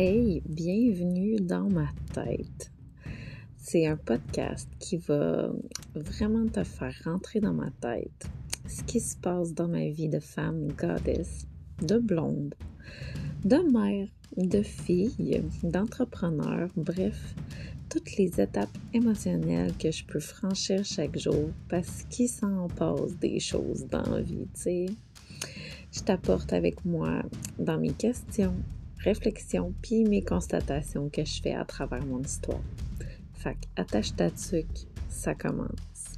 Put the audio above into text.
Hey, bienvenue dans ma tête. C'est un podcast qui va vraiment te faire rentrer dans ma tête ce qui se passe dans ma vie de femme goddess, de blonde, de mère, de fille, d'entrepreneur, bref, toutes les étapes émotionnelles que je peux franchir chaque jour parce qu'il s'en passe des choses dans la vie, tu sais. Je t'apporte avec moi dans mes questions, réflexions, puis mes constatations que je fais à travers mon histoire. Fait attache ta tuque, ça commence.